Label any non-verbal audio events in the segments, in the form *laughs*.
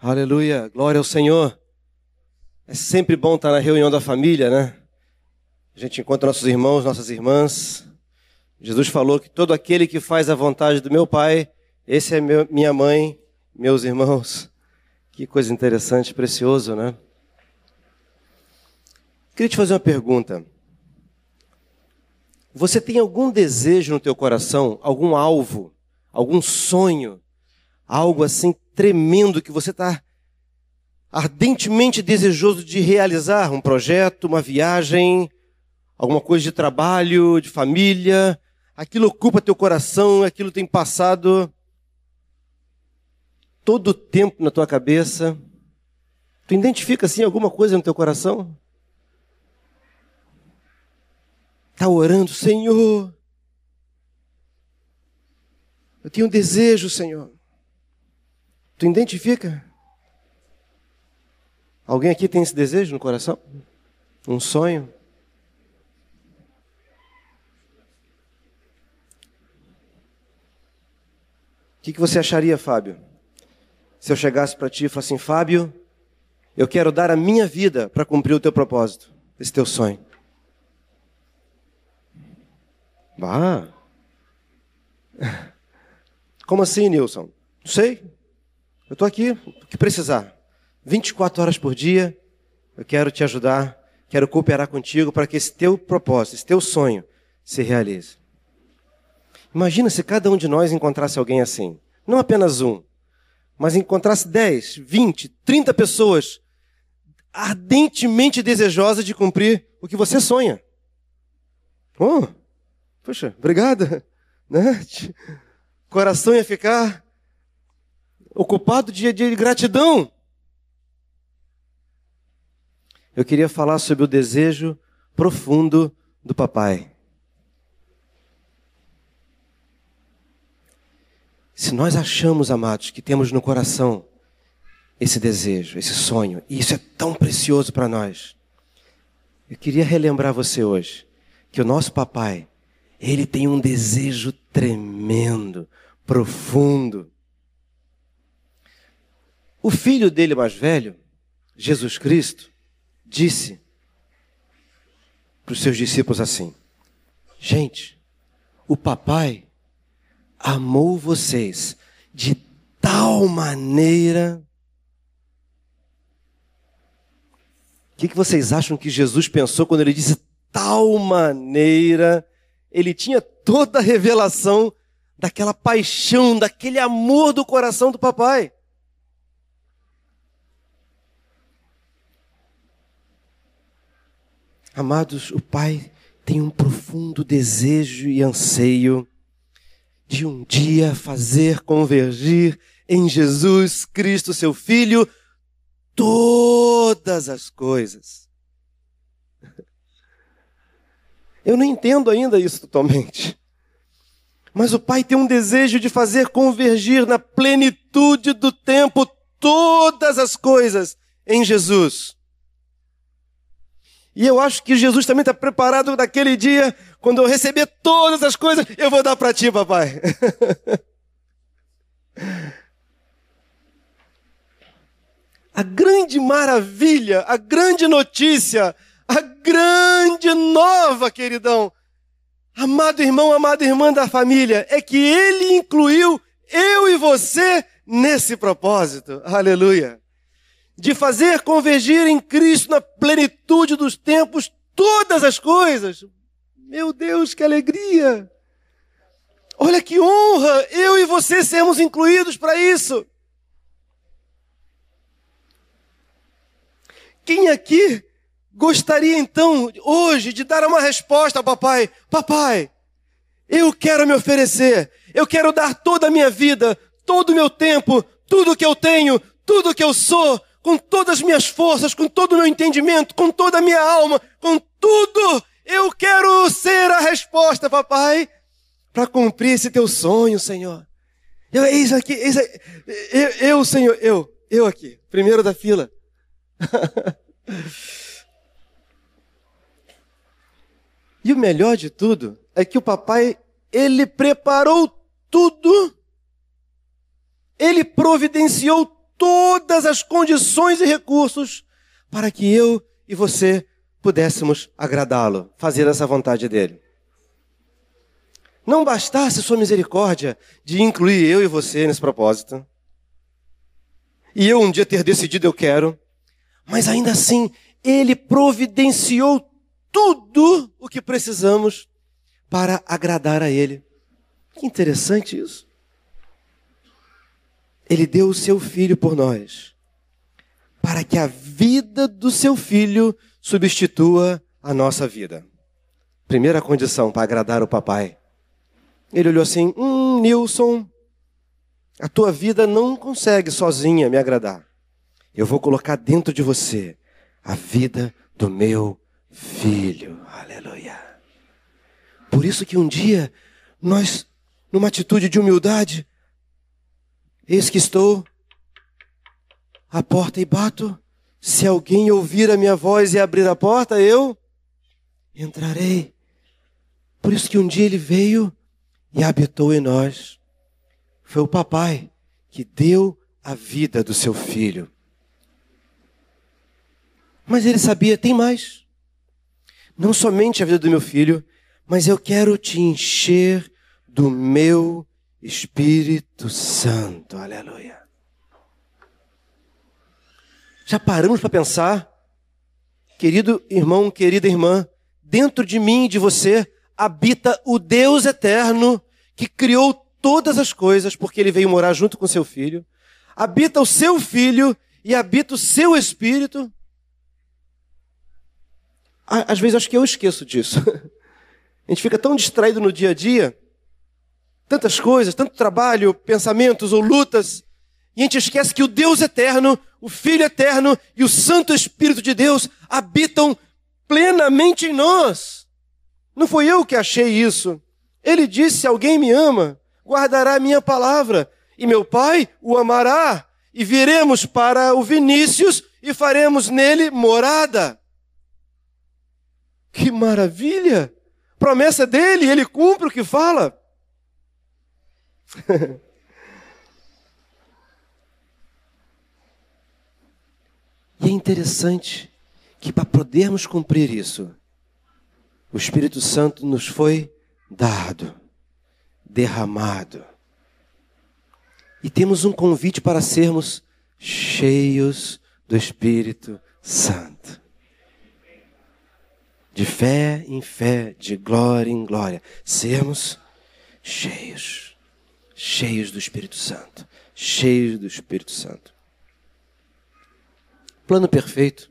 Aleluia, glória ao Senhor. É sempre bom estar na reunião da família, né? A gente encontra nossos irmãos, nossas irmãs. Jesus falou que todo aquele que faz a vontade do meu Pai, esse é meu, minha mãe, meus irmãos. Que coisa interessante, precioso, né? Queria te fazer uma pergunta. Você tem algum desejo no teu coração, algum alvo, algum sonho, algo assim tremendo que você está ardentemente desejoso de realizar? Um projeto, uma viagem, alguma coisa de trabalho, de família? Aquilo ocupa teu coração, aquilo tem passado todo o tempo na tua cabeça. Tu identifica assim alguma coisa no teu coração? Está orando, Senhor. Eu tenho um desejo, Senhor. Tu identifica? Alguém aqui tem esse desejo no coração? Um sonho? O que, que você acharia, Fábio? Se eu chegasse para ti e falasse assim, Fábio, eu quero dar a minha vida para cumprir o teu propósito, esse teu sonho. Bah. *laughs* Como assim, Nilson? Não sei. Eu estou aqui, o que precisar. 24 horas por dia, eu quero te ajudar, quero cooperar contigo para que esse teu propósito, esse teu sonho se realize. Imagina se cada um de nós encontrasse alguém assim. Não apenas um, mas encontrasse 10, 20, 30 pessoas ardentemente desejosas de cumprir o que você sonha. Oh, Poxa, obrigada. *laughs* Né? Coração ia ficar ocupado de, de gratidão. Eu queria falar sobre o desejo profundo do papai. Se nós achamos, amados, que temos no coração esse desejo, esse sonho, e isso é tão precioso para nós, eu queria relembrar você hoje que o nosso papai ele tem um desejo tremendo, profundo. O filho dele mais velho, Jesus Cristo, disse para os seus discípulos assim: Gente, o papai amou vocês de tal maneira. O que, que vocês acham que Jesus pensou quando ele disse tal maneira ele tinha toda a revelação daquela paixão, daquele amor do coração do papai. Amados, o pai tem um profundo desejo e anseio de um dia fazer convergir em Jesus Cristo, seu Filho, todas as coisas. Eu não entendo ainda isso totalmente. Mas o Pai tem um desejo de fazer convergir na plenitude do tempo todas as coisas em Jesus. E eu acho que Jesus também está preparado naquele dia, quando eu receber todas as coisas, eu vou dar para ti, papai. *laughs* a grande maravilha, a grande notícia a grande nova, queridão, amado irmão, amada irmã da família, é que Ele incluiu eu e você nesse propósito. Aleluia. De fazer convergir em Cristo na plenitude dos tempos todas as coisas. Meu Deus, que alegria! Olha que honra eu e você sermos incluídos para isso. Quem aqui Gostaria então, hoje, de dar uma resposta ao papai: Papai, eu quero me oferecer, eu quero dar toda a minha vida, todo o meu tempo, tudo que eu tenho, tudo que eu sou, com todas as minhas forças, com todo o meu entendimento, com toda a minha alma, com tudo. Eu quero ser a resposta, papai, para cumprir esse teu sonho, Senhor. Eu, eis aqui, eis aqui, eu, eu, Senhor, eu, eu aqui, primeiro da fila. *laughs* E o melhor de tudo é que o papai, ele preparou tudo, ele providenciou todas as condições e recursos para que eu e você pudéssemos agradá-lo, fazer essa vontade dele. Não bastasse sua misericórdia de incluir eu e você nesse propósito, e eu um dia ter decidido eu quero, mas ainda assim ele providenciou tudo o que precisamos para agradar a ele. Que interessante isso. Ele deu o seu filho por nós, para que a vida do seu filho substitua a nossa vida. Primeira condição para agradar o papai. Ele olhou assim: Hum, Nilson, a tua vida não consegue sozinha me agradar. Eu vou colocar dentro de você a vida do meu filho. Aleluia. Por isso que um dia nós, numa atitude de humildade, Eis que estou à porta e bato. Se alguém ouvir a minha voz e abrir a porta, eu entrarei. Por isso que um dia ele veio e habitou em nós. Foi o papai que deu a vida do seu filho. Mas ele sabia, tem mais. Não somente a vida do meu filho, mas eu quero te encher do meu Espírito Santo, aleluia. Já paramos para pensar, querido irmão, querida irmã, dentro de mim e de você habita o Deus eterno que criou todas as coisas, porque ele veio morar junto com seu filho. Habita o seu filho e habita o seu espírito. Às vezes acho que eu esqueço disso. *laughs* A gente fica tão distraído no dia a dia tantas coisas, tanto trabalho, pensamentos ou lutas, e a gente esquece que o Deus eterno, o Filho eterno e o Santo Espírito de Deus habitam plenamente em nós. Não foi eu que achei isso. Ele disse: Alguém me ama, guardará a minha palavra, e meu Pai o amará, e viremos para o Vinícius e faremos nele morada. Que maravilha! Promessa dele, ele cumpre o que fala. *laughs* e é interessante que para podermos cumprir isso, o Espírito Santo nos foi dado, derramado. E temos um convite para sermos cheios do Espírito Santo. De fé em fé, de glória em glória, sermos cheios cheios do Espírito Santo. Cheios do Espírito Santo. Plano perfeito.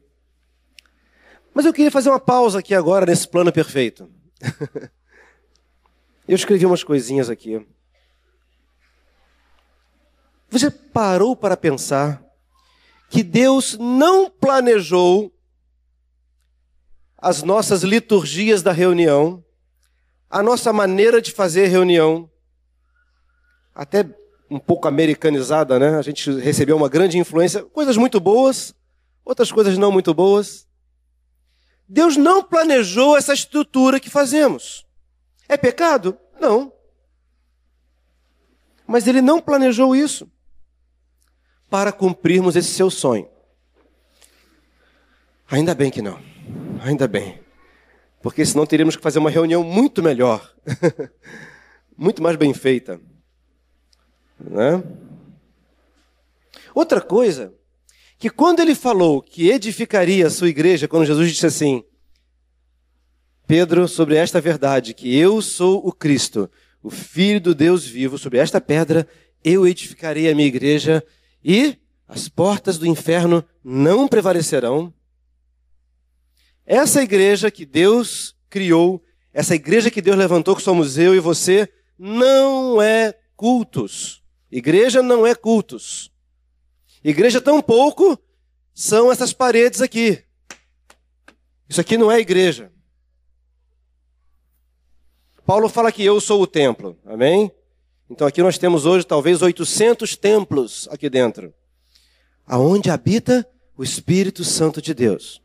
Mas eu queria fazer uma pausa aqui agora nesse plano perfeito. *laughs* eu escrevi umas coisinhas aqui. Você parou para pensar que Deus não planejou as nossas liturgias da reunião, a nossa maneira de fazer reunião, até um pouco americanizada, né? A gente recebeu uma grande influência, coisas muito boas, outras coisas não muito boas. Deus não planejou essa estrutura que fazemos. É pecado? Não. Mas Ele não planejou isso para cumprirmos esse seu sonho. Ainda bem que não. Ainda bem. Porque senão teríamos que fazer uma reunião muito melhor. *laughs* muito mais bem feita. Né? Outra coisa, que quando ele falou que edificaria a sua igreja, quando Jesus disse assim, Pedro, sobre esta verdade, que eu sou o Cristo, o Filho do Deus vivo, sobre esta pedra eu edificarei a minha igreja e as portas do inferno não prevalecerão. Essa igreja que Deus criou, essa igreja que Deus levantou, que somos eu e você, não é cultos. Igreja não é cultos. Igreja tampouco são essas paredes aqui. Isso aqui não é igreja. Paulo fala que eu sou o templo. Amém? Então aqui nós temos hoje talvez 800 templos aqui dentro. Aonde habita o Espírito Santo de Deus.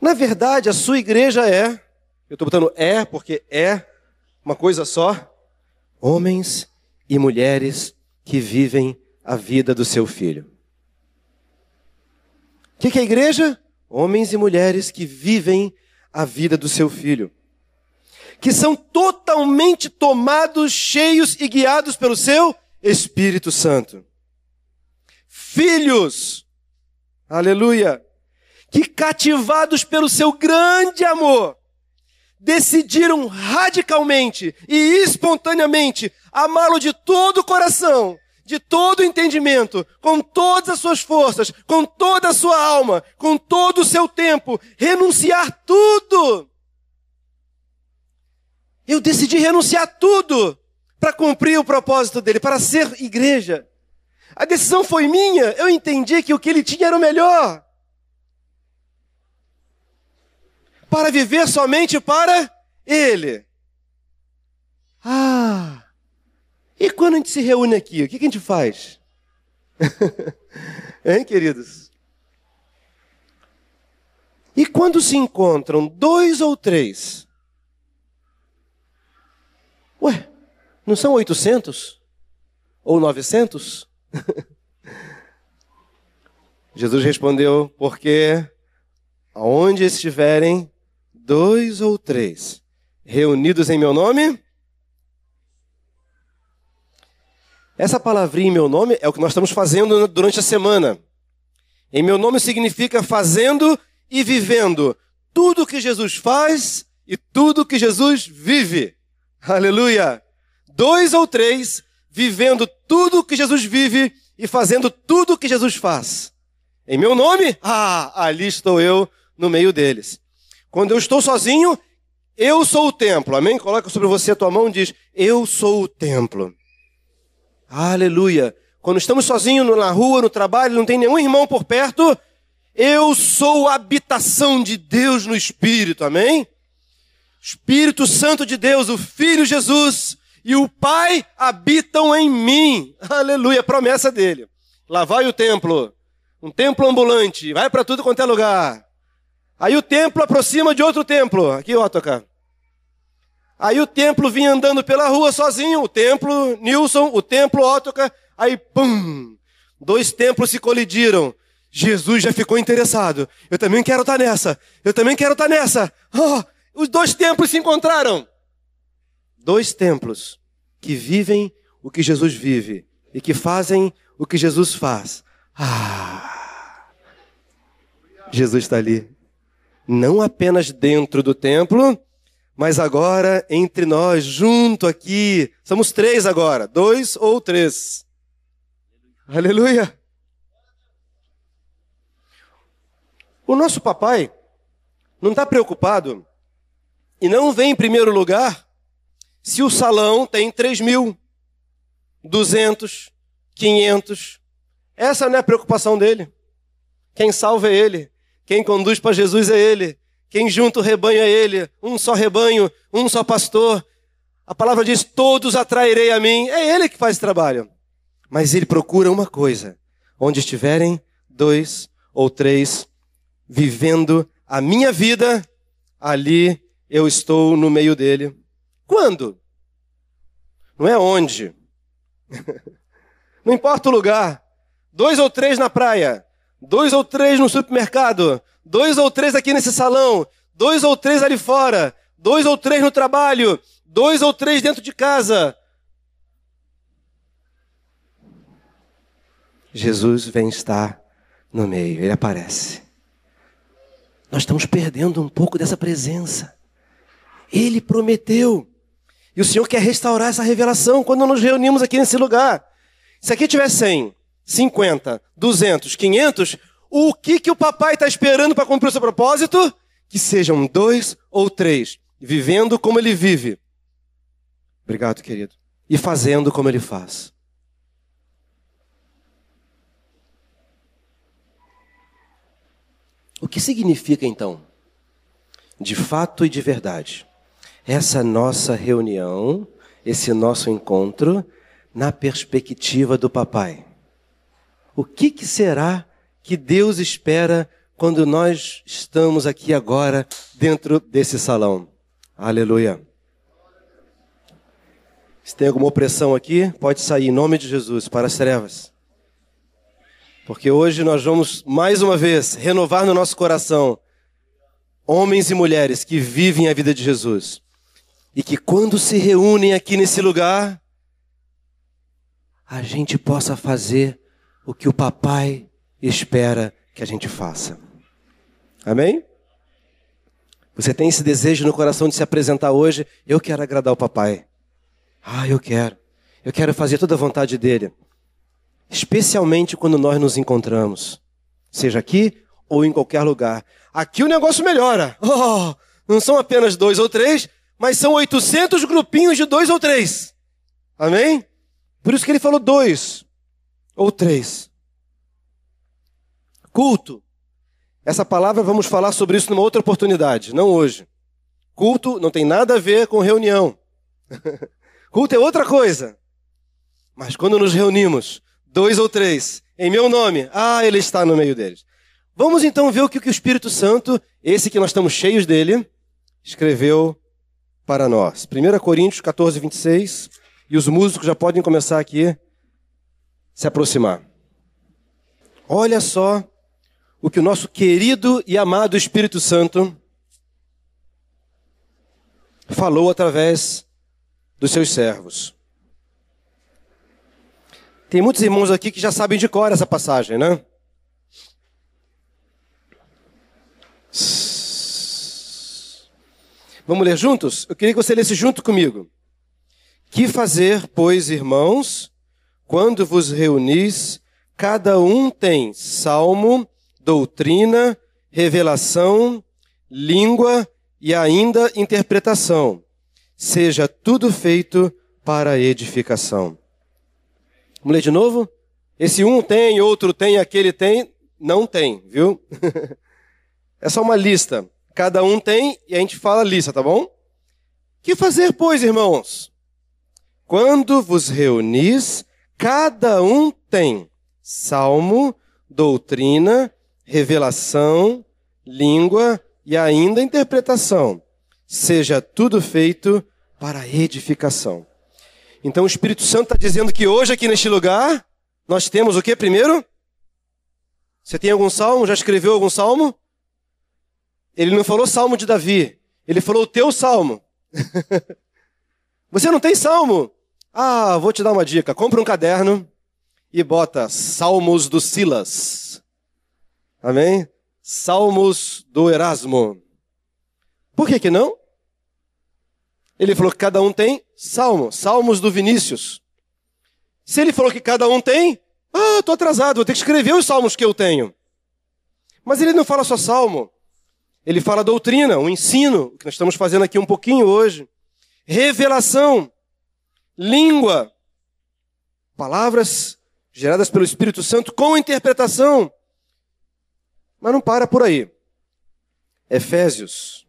Na verdade, a sua igreja é, eu estou botando é porque é uma coisa só, homens e mulheres que vivem a vida do seu filho. O que, é a igreja? Homens e mulheres que vivem a vida do seu filho. Que são totalmente tomados, cheios e guiados pelo seu Espírito Santo. Filhos, aleluia, que cativados pelo seu grande amor, decidiram radicalmente e espontaneamente amá-lo de todo o coração, de todo o entendimento, com todas as suas forças, com toda a sua alma, com todo o seu tempo, renunciar tudo. Eu decidi renunciar tudo para cumprir o propósito dele, para ser igreja. A decisão foi minha, eu entendi que o que ele tinha era o melhor. Para viver somente para ele. Ah! E quando a gente se reúne aqui, o que a gente faz? *laughs* hein, queridos? E quando se encontram dois ou três? Ué, não são 800? Ou 900? *laughs* Jesus respondeu: Porque aonde estiverem dois ou três reunidos em meu nome, essa palavrinha em meu nome é o que nós estamos fazendo durante a semana. Em meu nome significa fazendo e vivendo tudo que Jesus faz e tudo que Jesus vive. Aleluia! Dois ou três vivendo tudo que Jesus vive e fazendo tudo que Jesus faz. Em meu nome, ah, ali estou eu no meio deles. Quando eu estou sozinho, eu sou o templo. Amém? Coloca sobre você a tua mão e diz: Eu sou o templo. Aleluia. Quando estamos sozinhos na rua, no trabalho, não tem nenhum irmão por perto, eu sou a habitação de Deus no Espírito. Amém? Espírito Santo de Deus, o Filho Jesus, e o Pai habitam em mim. Aleluia, promessa dele. Lá vai o templo, um templo ambulante, vai para tudo quanto é lugar. Aí o templo aproxima de outro templo. Aqui, ó, tocar. Aí o templo vinha andando pela rua sozinho, o templo Nilson, o templo Ótoca, aí pum, dois templos se colidiram. Jesus já ficou interessado. Eu também quero estar tá nessa. Eu também quero estar tá nessa. Oh, os dois templos se encontraram dois templos que vivem o que Jesus vive e que fazem o que Jesus faz. Ah! Jesus está ali. Não apenas dentro do templo, mas agora entre nós, junto aqui. Somos três agora, dois ou três. Aleluia! O nosso papai não está preocupado e não vem em primeiro lugar se o salão tem 3 mil, 200, 500. Essa não é a preocupação dele. Quem salva é ele. Quem conduz para Jesus é ele. Quem junta o rebanho é ele. Um só rebanho, um só pastor. A palavra diz: Todos atrairei a mim. É ele que faz esse trabalho. Mas ele procura uma coisa: onde estiverem dois ou três vivendo a minha vida, ali eu estou no meio dele. Quando? Não é onde. *laughs* Não importa o lugar. Dois ou três na praia, dois ou três no supermercado, dois ou três aqui nesse salão, dois ou três ali fora, dois ou três no trabalho, dois ou três dentro de casa. Jesus vem estar no meio, ele aparece. Nós estamos perdendo um pouco dessa presença. Ele prometeu. E o Senhor quer restaurar essa revelação quando nos reunimos aqui nesse lugar. Se aqui tiver 100, 50, 200, 500, o que, que o papai está esperando para cumprir o seu propósito? Que sejam dois ou três, vivendo como ele vive. Obrigado, querido. E fazendo como ele faz. O que significa então? De fato e de verdade essa nossa reunião, esse nosso encontro, na perspectiva do papai. O que, que será que Deus espera quando nós estamos aqui agora dentro desse salão? Aleluia. Se tem alguma opressão aqui, pode sair em nome de Jesus para as trevas. Porque hoje nós vamos mais uma vez renovar no nosso coração homens e mulheres que vivem a vida de Jesus e que quando se reúnem aqui nesse lugar, a gente possa fazer o que o papai espera que a gente faça. Amém? Você tem esse desejo no coração de se apresentar hoje? Eu quero agradar o papai. Ah, eu quero. Eu quero fazer toda a vontade dele. Especialmente quando nós nos encontramos. Seja aqui ou em qualquer lugar. Aqui o negócio melhora. Oh, não são apenas dois ou três, mas são 800 grupinhos de dois ou três. Amém? Por isso que ele falou dois ou três. Culto. Essa palavra vamos falar sobre isso numa outra oportunidade, não hoje. Culto não tem nada a ver com reunião. *laughs* Culto é outra coisa. Mas quando nos reunimos, dois ou três, em meu nome, ah, ele está no meio deles. Vamos então ver o que o Espírito Santo, esse que nós estamos cheios dele, escreveu para nós. 1 Coríntios 14, 26. E os músicos já podem começar aqui se aproximar. Olha só o que o nosso querido e amado Espírito Santo falou através dos seus servos. Tem muitos irmãos aqui que já sabem de cor essa passagem, né? Vamos ler juntos? Eu queria que você lesse junto comigo. Que fazer, pois, irmãos, quando vos reunis, cada um tem salmo, doutrina, revelação, língua e ainda interpretação. Seja tudo feito para edificação. Vamos ler de novo? Esse um tem, outro tem, aquele tem, não tem, viu? *laughs* é só uma lista. Cada um tem e a gente fala lista, tá bom? Que fazer, pois, irmãos? Quando vos reunis, cada um tem salmo, doutrina, revelação, língua e ainda interpretação. Seja tudo feito para edificação. Então o Espírito Santo está dizendo que hoje aqui neste lugar nós temos o que primeiro? Você tem algum salmo? Já escreveu algum salmo? Ele não falou salmo de Davi, ele falou o teu salmo. *laughs* Você não tem salmo? Ah, vou te dar uma dica. Compra um caderno e bota Salmos do Silas. Amém? Salmos do Erasmo. Por que que não? Ele falou que cada um tem salmo. Salmos do Vinícius. Se ele falou que cada um tem, ah, estou atrasado, vou ter que escrever os salmos que eu tenho. Mas ele não fala só salmo. Ele fala doutrina, o ensino, que nós estamos fazendo aqui um pouquinho hoje. Revelação língua, palavras geradas pelo Espírito Santo com interpretação. Mas não para por aí. Efésios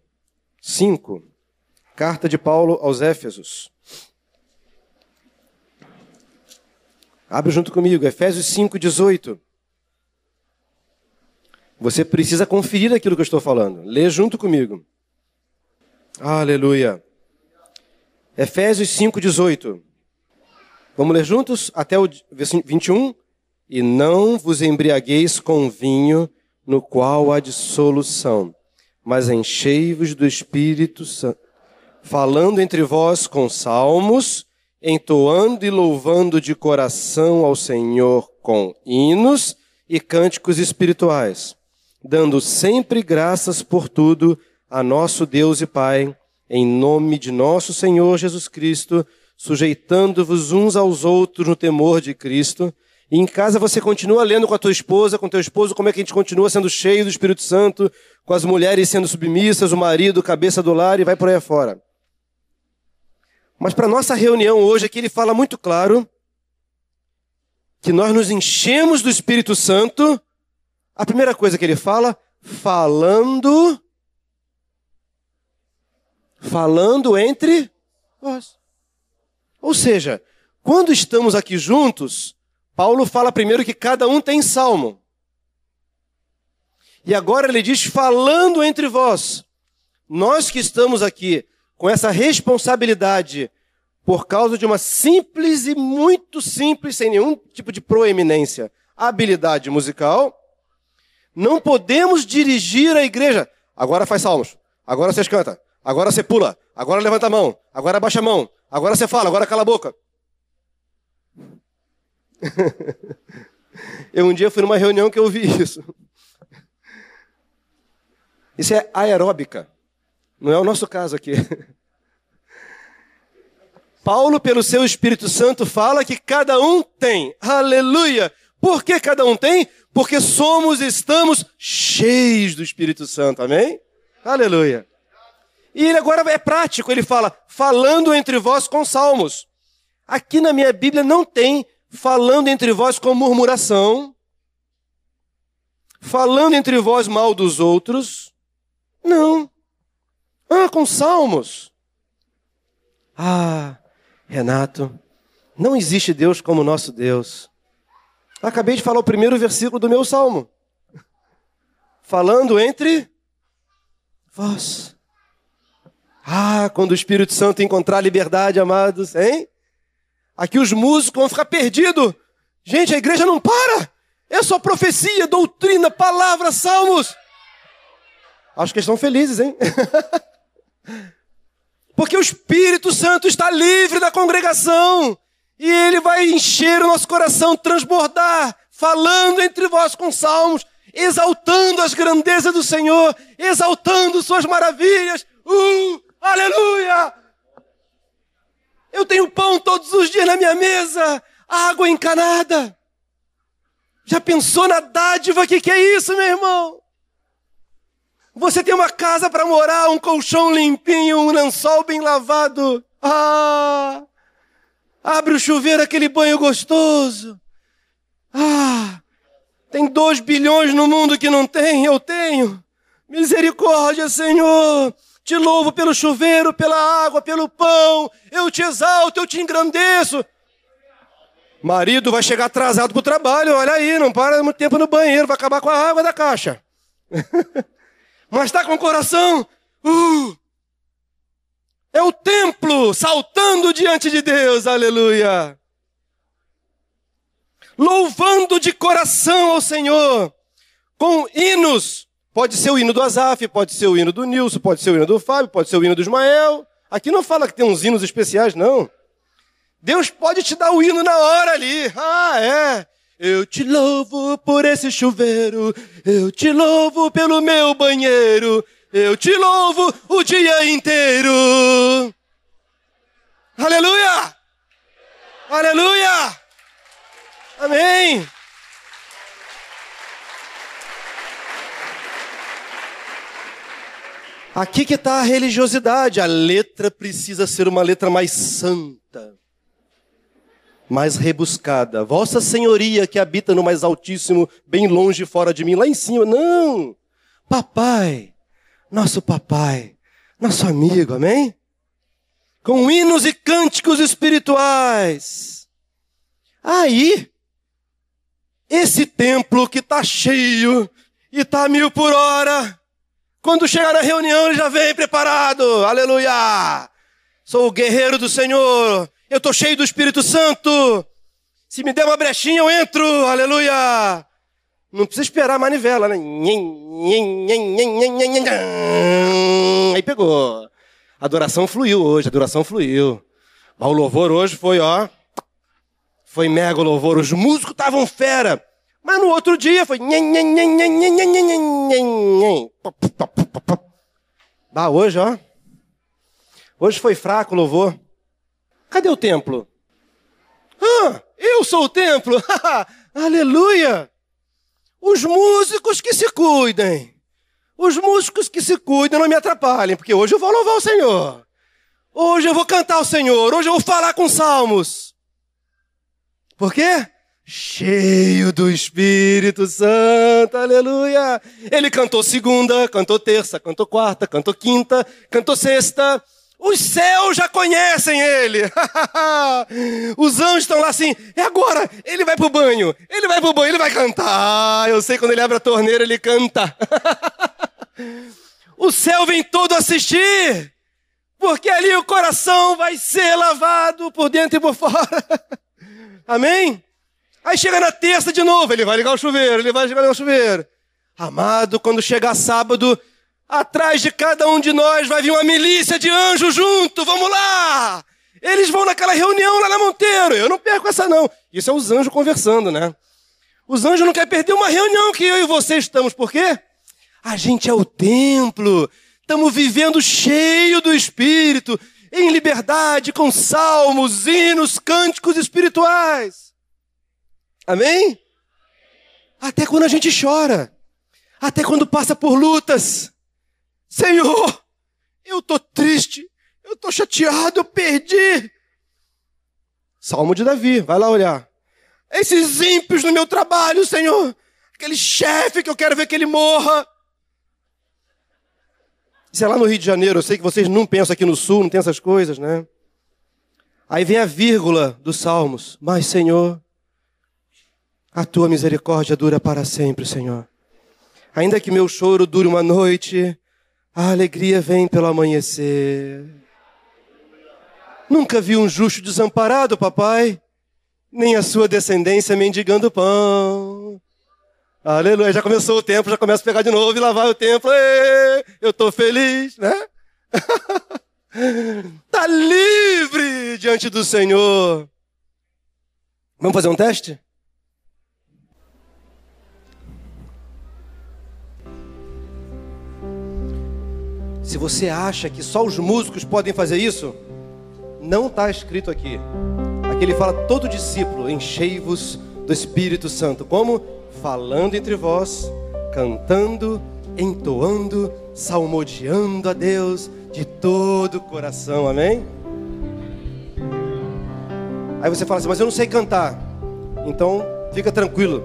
5, carta de Paulo aos Éfesos. Abre junto comigo, Efésios 5, 18. Você precisa conferir aquilo que eu estou falando. Lê junto comigo. Aleluia. Efésios 5,18. Vamos ler juntos até o 21? E não vos embriagueis com vinho, no qual há dissolução, mas enchei-vos do Espírito Santo, falando entre vós com salmos, entoando e louvando de coração ao Senhor com hinos e cânticos espirituais, dando sempre graças por tudo a nosso Deus e Pai em nome de nosso Senhor Jesus Cristo, sujeitando-vos uns aos outros no temor de Cristo. E em casa você continua lendo com a tua esposa, com teu esposo, como é que a gente continua sendo cheio do Espírito Santo, com as mulheres sendo submissas, o marido, cabeça do lar e vai por aí fora. Mas para nossa reunião hoje aqui ele fala muito claro que nós nos enchemos do Espírito Santo. A primeira coisa que ele fala, falando falando entre vós. Ou seja, quando estamos aqui juntos, Paulo fala primeiro que cada um tem salmo. E agora ele diz falando entre vós. Nós que estamos aqui com essa responsabilidade por causa de uma simples e muito simples, sem nenhum tipo de proeminência, habilidade musical, não podemos dirigir a igreja. Agora faz salmos, agora vocês cantam, agora você pula, agora levanta a mão, agora baixa a mão, agora você fala, agora cala a boca. *laughs* eu um dia fui numa reunião que eu ouvi isso. Isso é aeróbica. Não é o nosso caso aqui. *laughs* Paulo, pelo seu Espírito Santo, fala que cada um tem. Aleluia! Por que cada um tem? Porque somos estamos cheios do Espírito Santo. Amém? Aleluia. E ele agora é prático, ele fala, falando entre vós com salmos. Aqui na minha Bíblia não tem falando entre vós com murmuração, falando entre vós mal dos outros. Não. Ah, com salmos. Ah, Renato, não existe Deus como nosso Deus. Acabei de falar o primeiro versículo do meu salmo. Falando entre vós. Ah, quando o Espírito Santo encontrar liberdade, amados, hein? Aqui os músicos vão ficar perdidos. Gente, a igreja não para. É só profecia, doutrina, palavra, salmos. Acho que estão felizes, hein? *laughs* Porque o Espírito Santo está livre da congregação. E ele vai encher o nosso coração, transbordar, falando entre vós com salmos, exaltando as grandezas do Senhor, exaltando suas maravilhas. Uh, aleluia! Eu tenho pão todos os dias na minha mesa, água encanada. Já pensou na dádiva? Que, que é isso, meu irmão? Você tem uma casa para morar, um colchão limpinho, um lençol bem lavado. Ah! Abre o chuveiro, aquele banho gostoso. Ah! Tem dois bilhões no mundo que não tem, eu tenho. Misericórdia, Senhor. Te louvo pelo chuveiro, pela água, pelo pão. Eu te exalto, eu te engrandeço. Marido vai chegar atrasado para o trabalho, olha aí, não para muito tempo no banheiro, vai acabar com a água da caixa. *laughs* Mas está com o coração. Uh, é o templo saltando diante de Deus, aleluia. Louvando de coração ao Senhor, com hinos Pode ser o hino do Azaf, pode ser o hino do Nilson, pode ser o hino do Fábio, pode ser o hino do Ismael. Aqui não fala que tem uns hinos especiais, não. Deus pode te dar o hino na hora ali. Ah, é. Eu te louvo por esse chuveiro, eu te louvo pelo meu banheiro, eu te louvo o dia inteiro. Aleluia! Aleluia! Amém! Aqui que está a religiosidade. A letra precisa ser uma letra mais santa, mais rebuscada. Vossa Senhoria que habita no mais altíssimo, bem longe fora de mim, lá em cima. Não! Papai, nosso papai, nosso amigo, amém? Com hinos e cânticos espirituais. Aí, esse templo que está cheio e está mil por hora quando chegar na reunião, ele já vem preparado. Aleluia! Sou o guerreiro do Senhor. Eu estou cheio do Espírito Santo. Se me der uma brechinha, eu entro. Aleluia! Não precisa esperar a manivela, né? Aí pegou. A adoração fluiu hoje, a adoração fluiu. o louvor hoje foi, ó. Foi mega louvor. Os músicos estavam fera. Mas no outro dia foi. Ah, hoje, ó. Hoje foi fraco o louvor. Cadê o templo? Ah, eu sou o templo. *laughs* Aleluia! Os músicos que se cuidem. Os músicos que se cuidem não me atrapalhem, porque hoje eu vou louvar o Senhor. Hoje eu vou cantar o Senhor. Hoje eu vou falar com salmos. Por quê? Cheio do Espírito Santo, aleluia. Ele cantou segunda, cantou terça, cantou quarta, cantou quinta, cantou sexta. Os céus já conhecem ele. *laughs* Os anjos estão lá assim, é agora, ele vai pro banho, ele vai pro banho, ele vai cantar. Eu sei quando ele abre a torneira, ele canta. *laughs* o céu vem todo assistir. porque ali o coração vai ser lavado por dentro e por fora. *laughs* Amém? Aí chega na terça de novo, ele vai ligar o chuveiro, ele vai ligar o chuveiro. Amado, quando chegar sábado, atrás de cada um de nós vai vir uma milícia de anjos junto, vamos lá! Eles vão naquela reunião lá na Monteiro, eu não perco essa não. Isso é os anjos conversando, né? Os anjos não querem perder uma reunião que eu e você estamos, por quê? A gente é o templo, estamos vivendo cheio do Espírito, em liberdade, com salmos, hinos, cânticos espirituais. Amém? Até quando a gente chora, até quando passa por lutas. Senhor, eu estou triste, eu estou chateado, eu perdi. Salmo de Davi, vai lá olhar. Esses ímpios no meu trabalho, Senhor. Aquele chefe que eu quero ver que ele morra. Isso é lá no Rio de Janeiro, eu sei que vocês não pensam aqui no Sul, não tem essas coisas, né? Aí vem a vírgula dos Salmos. Mas, Senhor, a tua misericórdia dura para sempre, Senhor. Ainda que meu choro dure uma noite, a alegria vem pelo amanhecer. Nunca vi um justo desamparado, papai, nem a sua descendência mendigando pão. Aleluia, já começou o tempo, já começa a pegar de novo e lavar o templo. Ei, eu estou feliz, né? *laughs* tá livre diante do Senhor. Vamos fazer um teste? Se você acha que só os músicos podem fazer isso, não está escrito aqui. Aqui ele fala todo discípulo, enchei-vos do Espírito Santo. Como? falando entre vós, cantando, entoando, salmodiando a Deus de todo o coração. Amém? Aí você fala assim, mas eu não sei cantar. Então, fica tranquilo.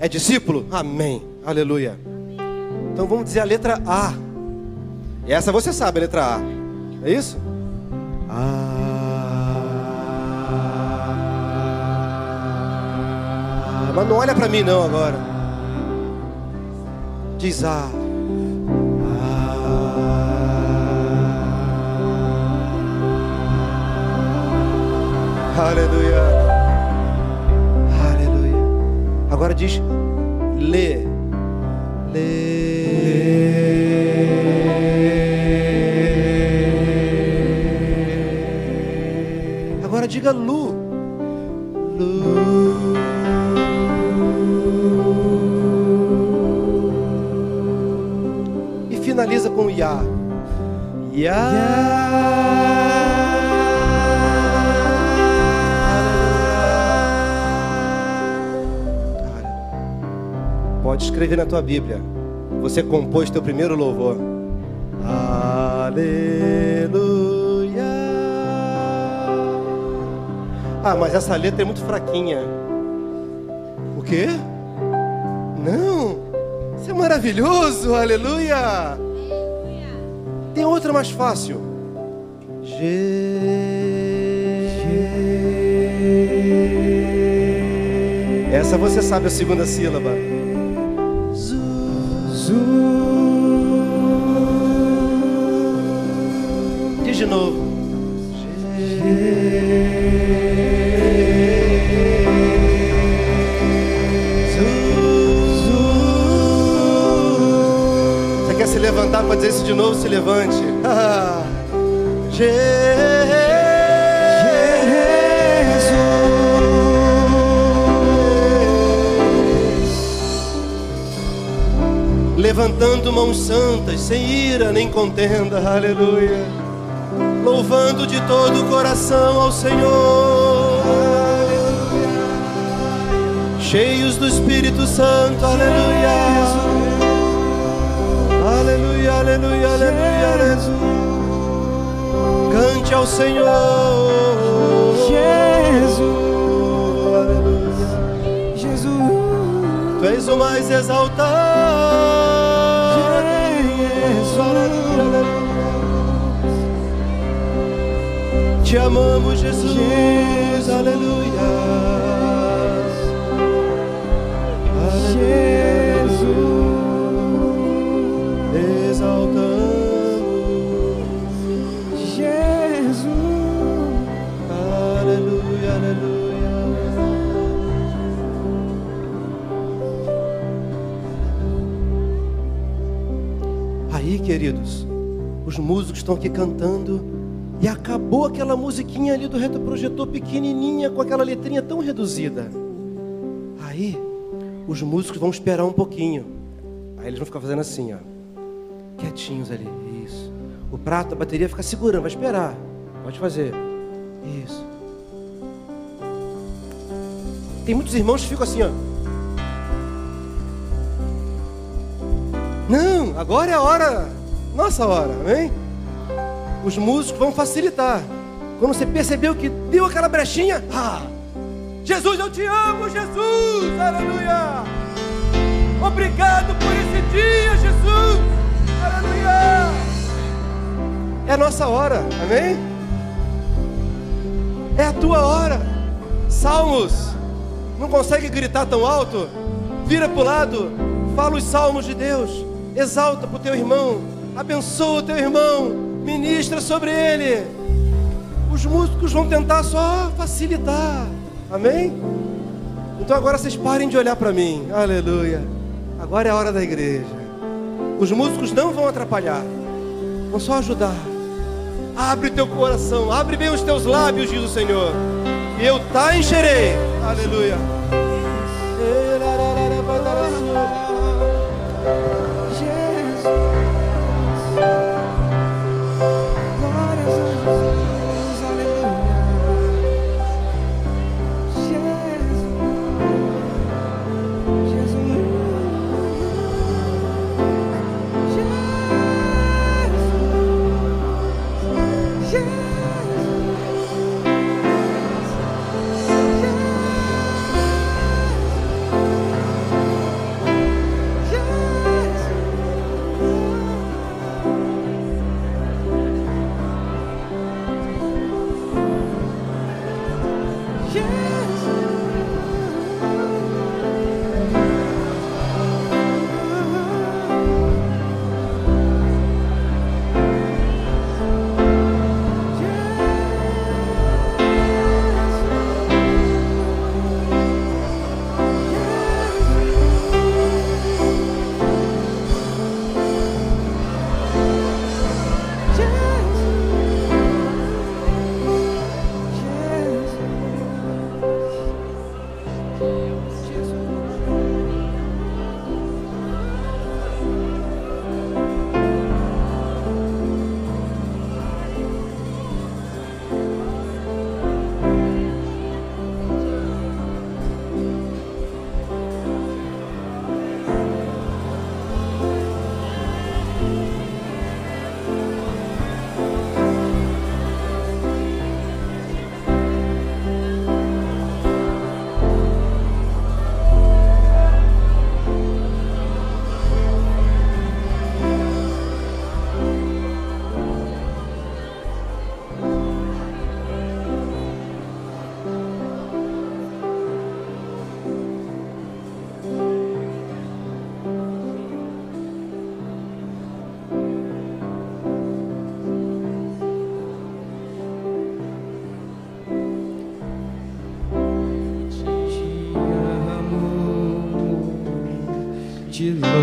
É discípulo? Amém. Aleluia. Então vamos dizer a letra A. E essa você sabe, a letra A. É isso? A. Mas não olha para mim não agora. Diz ah. Aleluia. Aleluia. Agora diz lê. Lê. Diga Lu. Lu. finaliza com Yah. Yah. Pode escrever na tua Bíblia. Você compôs teu primeiro louvor. Aleluia. Ah, mas essa letra é muito fraquinha. O quê? Não. Isso é maravilhoso. Aleluia. Tem outra mais fácil. G. Essa você sabe a segunda sílaba. Zu. Zu. Diz de novo. Levantar para dizer isso de novo, se levante. *laughs* Levantando mãos santas, sem ira nem contenda, aleluia. Louvando de todo o coração ao Senhor, aleluia. Cheios do Espírito Santo, aleluia Aleluia, aleluia, aleluia, aleluia. Cante ao Senhor. Jesus. Aleluia. Jesus. Tu és o mais exaltado. Jesus. Aleluia, aleluia. Te amamos, Jesus. Jesus. Aleluia. Os músicos estão aqui cantando e acabou aquela musiquinha ali do retroprojetor pequenininha com aquela letrinha tão reduzida. Aí, os músicos vão esperar um pouquinho. Aí eles vão ficar fazendo assim, ó. Quietinhos ali. Isso. O prato, a bateria fica segurando, vai esperar. Pode fazer. Isso. Tem muitos irmãos que ficam assim, ó. Não, agora é a hora, nossa hora, amém? Os músicos vão facilitar. Quando você percebeu que deu aquela brechinha, ah, Jesus, eu te amo, Jesus, aleluia. Obrigado por esse dia, Jesus, aleluia. É a nossa hora, amém? É a tua hora. Salmos, não consegue gritar tão alto? Vira para o lado, fala os salmos de Deus exalta para o teu irmão, abençoa o teu irmão, ministra sobre ele. Os músicos vão tentar só facilitar, amém? Então agora vocês parem de olhar para mim, aleluia. Agora é a hora da igreja. Os músicos não vão atrapalhar, vão só ajudar. Abre teu coração, abre bem os teus lábios, diz o Senhor. E eu tá encherei, aleluia. de.